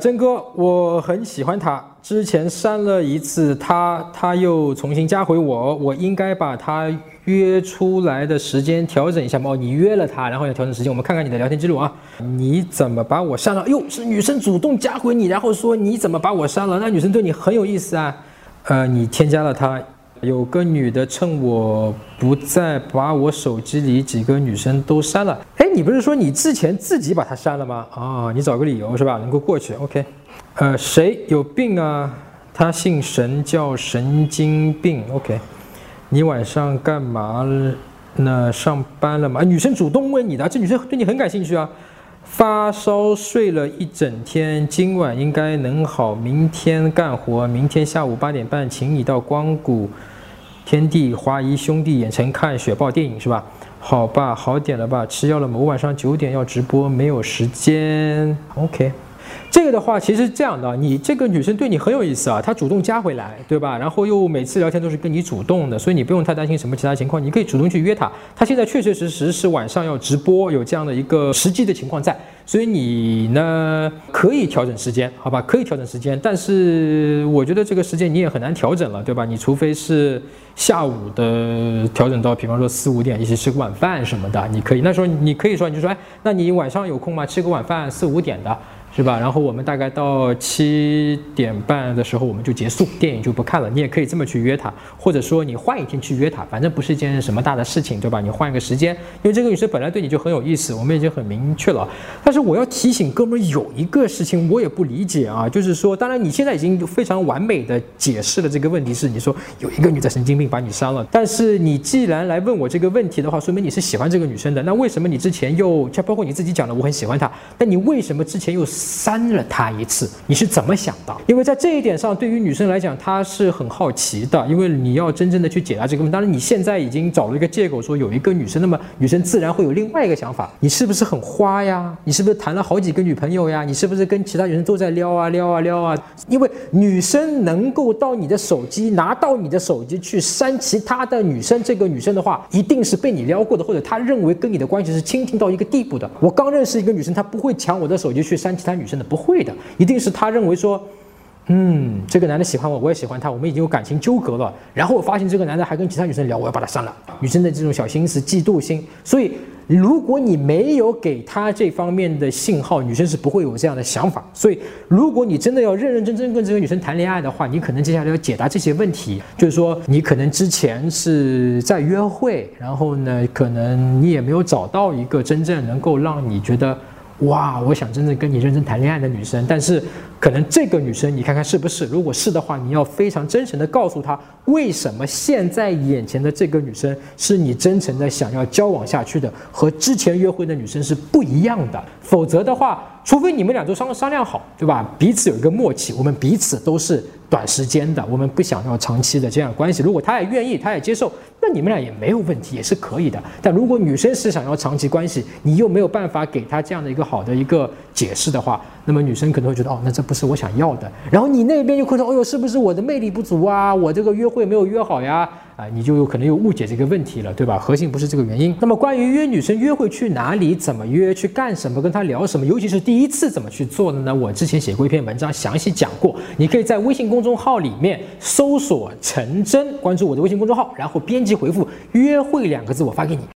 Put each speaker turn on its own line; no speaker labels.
真哥，我很喜欢他，之前删了一次他，他又重新加回我，我应该把他约出来的时间调整一下吗？你约了他，然后要调整时间，我们看看你的聊天记录啊。你怎么把我删了？哟，是女生主动加回你，然后说你怎么把我删了？那女生对你很有意思啊。呃，你添加了他。有个女的趁我不在，把我手机里几个女生都删了。哎，你不是说你之前自己把她删了吗？啊，你找个理由是吧？能够过去。OK。呃，谁有病啊？他姓神，叫神经病。OK。你晚上干嘛呢？上班了吗？女生主动问你的，这女生对你很感兴趣啊。发烧睡了一整天，今晚应该能好。明天干活，明天下午八点半，请你到光谷。天地华谊兄弟远程看雪豹电影是吧？好吧，好点了吧？吃药了吗？我晚上九点要直播，没有时间。OK。这个的话，其实这样的，你这个女生对你很有意思啊，她主动加回来，对吧？然后又每次聊天都是跟你主动的，所以你不用太担心什么其他情况，你可以主动去约她。她现在确确实实是晚上要直播，有这样的一个实际的情况在，所以你呢可以调整时间，好吧？可以调整时间，但是我觉得这个时间你也很难调整了，对吧？你除非是下午的调整到，比方说四五点一起吃个晚饭什么的，你可以那时候你可以说你就说，哎，那你晚上有空吗？吃个晚饭四五点的。是吧？然后我们大概到七点半的时候，我们就结束电影就不看了。你也可以这么去约他，或者说你换一天去约他，反正不是一件什么大的事情，对吧？你换一个时间，因为这个女生本来对你就很有意思，我们已经很明确了。但是我要提醒哥们儿有一个事情我也不理解啊，就是说，当然你现在已经非常完美的解释了这个问题，是你说有一个女的神经病把你删了，但是你既然来问我这个问题的话，说明你是喜欢这个女生的。那为什么你之前又就包括你自己讲了我很喜欢她，但你为什么之前又？删了他一次，你是怎么想的？因为在这一点上，对于女生来讲，她是很好奇的。因为你要真正的去解答这个问题，当然你现在已经找了一个借口说有一个女生，那么女生自然会有另外一个想法：你是不是很花呀？你是不是谈了好几个女朋友呀？你是不是跟其他女生都在撩啊撩啊撩啊？因为女生能够到你的手机，拿到你的手机去删其他的女生，这个女生的话，一定是被你撩过的，或者她认为跟你的关系是亲近到一个地步的。我刚认识一个女生，她不会抢我的手机去删其他。女生的不会的，一定是他认为说，嗯，这个男的喜欢我，我也喜欢他，我们已经有感情纠葛了。然后我发现这个男的还跟其他女生聊，我要把他删了。女生的这种小心思、嫉妒心，所以如果你没有给他这方面的信号，女生是不会有这样的想法。所以如果你真的要认认真真跟这个女生谈恋爱的话，你可能接下来要解答这些问题，就是说你可能之前是在约会，然后呢，可能你也没有找到一个真正能够让你觉得。哇，我想真正跟你认真谈恋爱的女生，但是可能这个女生你看看是不是？如果是的话，你要非常真诚的告诉她，为什么现在眼前的这个女生是你真诚的想要交往下去的，和之前约会的女生是不一样的。否则的话，除非你们俩都商商量好，对吧？彼此有一个默契，我们彼此都是短时间的，我们不想要长期的这样关系。如果他也愿意，他也接受。那你们俩也没有问题，也是可以的。但如果女生是想要长期关系，你又没有办法给她这样的一个好的一个解释的话，那么女生可能会觉得，哦，那这不是我想要的。然后你那边又会说，哦呦，是不是我的魅力不足啊？我这个约会没有约好呀？啊，你就有可能又误解这个问题了，对吧？核心不是这个原因。那么关于约女生约会去哪里、怎么约、去干什么、跟她聊什么，尤其是第一次怎么去做的呢？我之前写过一篇文章，详细讲过。你可以在微信公公众号里面搜索“陈真”，关注我的微信公众号，然后编辑回复“约会”两个字，我发给你。